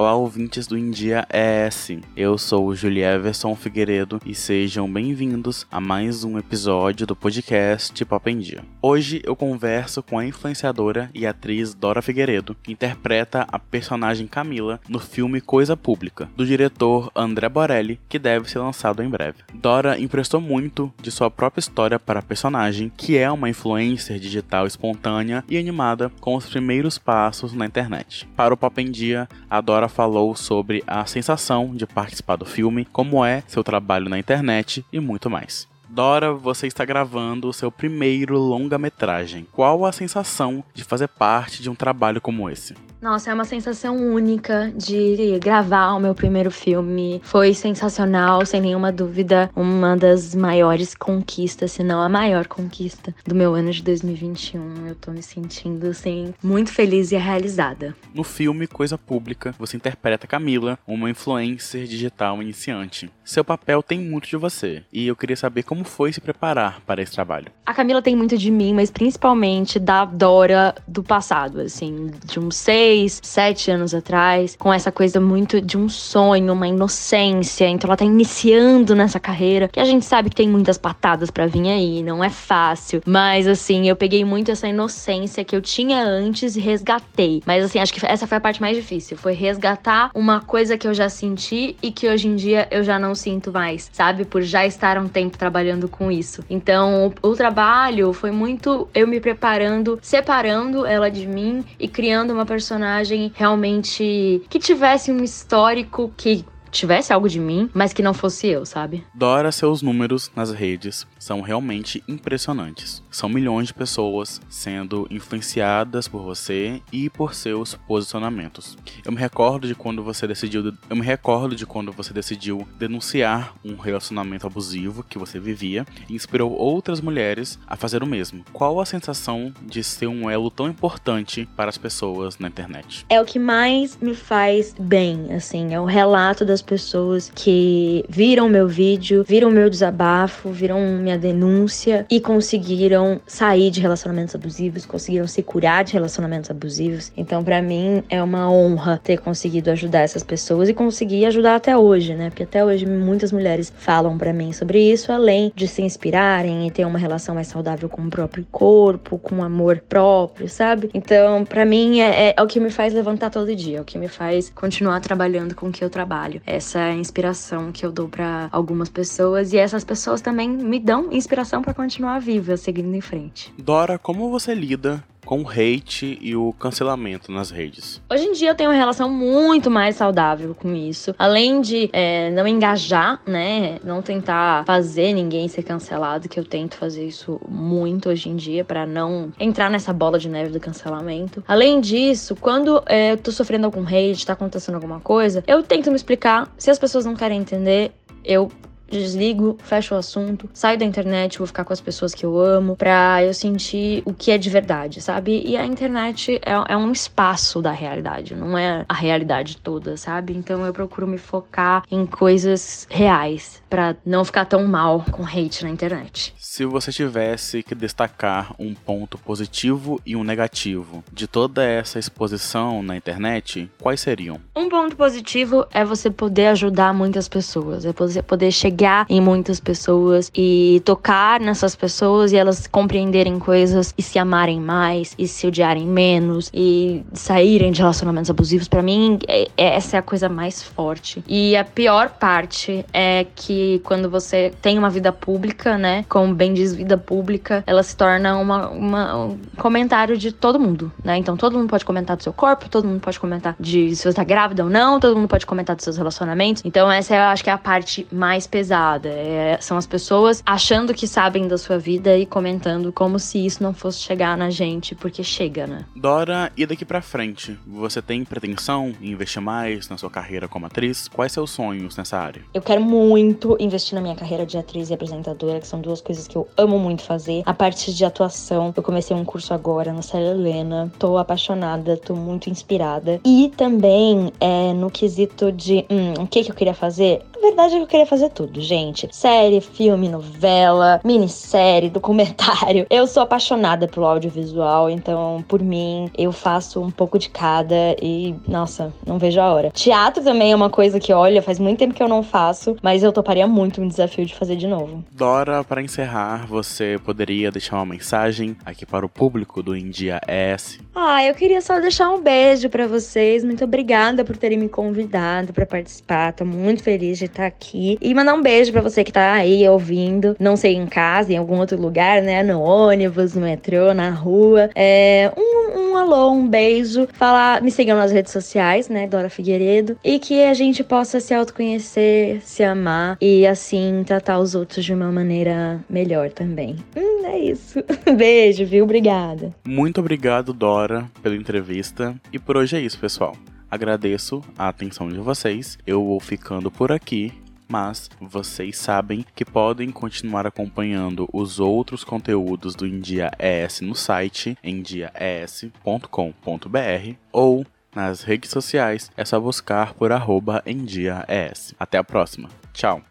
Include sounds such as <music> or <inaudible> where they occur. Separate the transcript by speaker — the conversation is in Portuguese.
Speaker 1: Olá, ouvintes do India ES. Eu sou o Julie Everson Figueiredo e sejam bem-vindos a mais um episódio do podcast Pop em Dia. Hoje eu converso com a influenciadora e atriz Dora Figueiredo, que interpreta a personagem Camila no filme Coisa Pública, do diretor André Borelli, que deve ser lançado em breve. Dora emprestou muito de sua própria história para a personagem, que é uma influencer digital espontânea e animada com os primeiros passos na internet. Para o Pop em Dia, a Dora falou sobre a sensação de participar do filme, como é seu trabalho na internet e muito mais. Dora, você está gravando o seu primeiro longa-metragem. Qual a sensação de fazer parte de um trabalho como esse?
Speaker 2: Nossa, é uma sensação única de gravar o meu primeiro filme. Foi sensacional, sem nenhuma dúvida, uma das maiores conquistas, se não a maior conquista do meu ano de 2021. Eu tô me sentindo, assim, muito feliz e realizada.
Speaker 1: No filme Coisa Pública, você interpreta Camila, uma influencer digital iniciante. Seu papel tem muito de você, e eu queria saber como foi se preparar para esse trabalho.
Speaker 2: A Camila tem muito de mim, mas principalmente da Dora do passado, assim, de uns seis seis, sete anos atrás, com essa coisa muito de um sonho, uma inocência. Então ela tá iniciando nessa carreira, que a gente sabe que tem muitas patadas para vir aí, não é fácil. Mas assim, eu peguei muito essa inocência que eu tinha antes e resgatei. Mas assim, acho que essa foi a parte mais difícil, foi resgatar uma coisa que eu já senti e que hoje em dia eu já não sinto mais, sabe? Por já estar um tempo trabalhando com isso. Então, o, o trabalho foi muito eu me preparando, separando ela de mim e criando uma personagem personagem realmente que tivesse um histórico que tivesse algo de mim, mas que não fosse eu, sabe?
Speaker 1: Dora, seus números nas redes são realmente impressionantes. São milhões de pessoas sendo influenciadas por você e por seus posicionamentos. Eu me recordo de quando você decidiu, eu me recordo de quando você decidiu denunciar um relacionamento abusivo que você vivia e inspirou outras mulheres a fazer o mesmo. Qual a sensação de ser um elo tão importante para as pessoas na internet?
Speaker 2: É o que mais me faz bem, assim, é o relato das pessoas que viram meu vídeo, viram meu desabafo, viram minha denúncia e conseguiram sair de relacionamentos abusivos, conseguiram se curar de relacionamentos abusivos. Então, para mim, é uma honra ter conseguido ajudar essas pessoas e conseguir ajudar até hoje, né? Porque até hoje muitas mulheres falam para mim sobre isso, além de se inspirarem e ter uma relação mais saudável com o próprio corpo, com amor próprio, sabe? Então, para mim, é, é, é o que me faz levantar todo dia, é o que me faz continuar trabalhando com o que eu trabalho essa inspiração que eu dou para algumas pessoas e essas pessoas também me dão inspiração para continuar viva, seguindo em frente.
Speaker 1: Dora, como você lida com o hate e o cancelamento nas redes?
Speaker 2: Hoje em dia eu tenho uma relação muito mais saudável com isso. Além de é, não engajar, né? Não tentar fazer ninguém ser cancelado, que eu tento fazer isso muito hoje em dia para não entrar nessa bola de neve do cancelamento. Além disso, quando é, eu tô sofrendo algum hate, tá acontecendo alguma coisa, eu tento me explicar. Se as pessoas não querem entender, eu desligo, fecho o assunto, saio da internet, vou ficar com as pessoas que eu amo, pra eu sentir o que é de verdade, sabe? E a internet é, é um espaço da realidade, não é a realidade toda, sabe? Então eu procuro me focar em coisas reais, para não ficar tão mal com hate na internet.
Speaker 1: Se você tivesse que destacar um ponto positivo e um negativo de toda essa exposição na internet, quais seriam?
Speaker 2: Um ponto positivo é você poder ajudar muitas pessoas, é você poder chegar chegar em muitas pessoas e tocar nessas pessoas e elas compreenderem coisas e se amarem mais e se odiarem menos e saírem de relacionamentos abusivos. Para mim, é, é, essa é a coisa mais forte. E a pior parte é que quando você tem uma vida pública, né, como bem diz vida pública, ela se torna uma, uma, um comentário de todo mundo, né? Então todo mundo pode comentar do seu corpo, todo mundo pode comentar de se você tá grávida ou não, todo mundo pode comentar dos seus relacionamentos. Então essa eu acho que é a parte mais pesada É, são as pessoas achando que sabem da sua vida e comentando como se isso não fosse chegar na gente, porque chega, né?
Speaker 1: Dora, e daqui para frente? Você tem pretensão em investir mais na sua carreira como atriz? Quais seus sonhos nessa área?
Speaker 2: Eu quero muito investir na minha carreira de atriz e apresentadora, que são duas coisas que eu amo muito fazer. A parte de atuação, eu comecei um curso agora na Célia Helena. Tô apaixonada, tô muito inspirada. E também é, no quesito de hum, o que, que eu queria fazer, Na verdade, eu queria fazer tudo, gente. Série, filme, novela, minissérie, <laughs> documentário. Eu sou apaixonada pelo audiovisual, então, por mim, eu faço um pouco de cada e, nossa, não vejo a hora. Teatro também é uma coisa que, olha, faz muito tempo que eu não faço, mas eu toparia muito um desafio de fazer de novo.
Speaker 1: Dora, para encerrar, você poderia deixar uma mensagem aqui para o público do India S?
Speaker 2: Ah, eu queria só deixar um beijo para vocês. Muito obrigada por terem me convidado para participar. Tô muito feliz de estar aqui. E mandar um beijo para você que tá aí ouvindo, não sei, em casa, em algum outro lugar, né? No ônibus, no metrô, na rua. É, um, um alô, um beijo. Falar, me sigam nas redes sociais, né? Dora Figueiredo. E que a gente possa se autoconhecer, se amar e assim tratar os outros de uma maneira melhor também. Hum, é isso. <laughs> beijo, viu? Obrigada.
Speaker 1: Muito obrigado, Dora, pela entrevista. E por hoje é isso, pessoal. Agradeço a atenção de vocês. Eu vou ficando por aqui mas vocês sabem que podem continuar acompanhando os outros conteúdos do India ES no site endiaes.com.br ou nas redes sociais é só buscar por arroba Até a próxima. Tchau!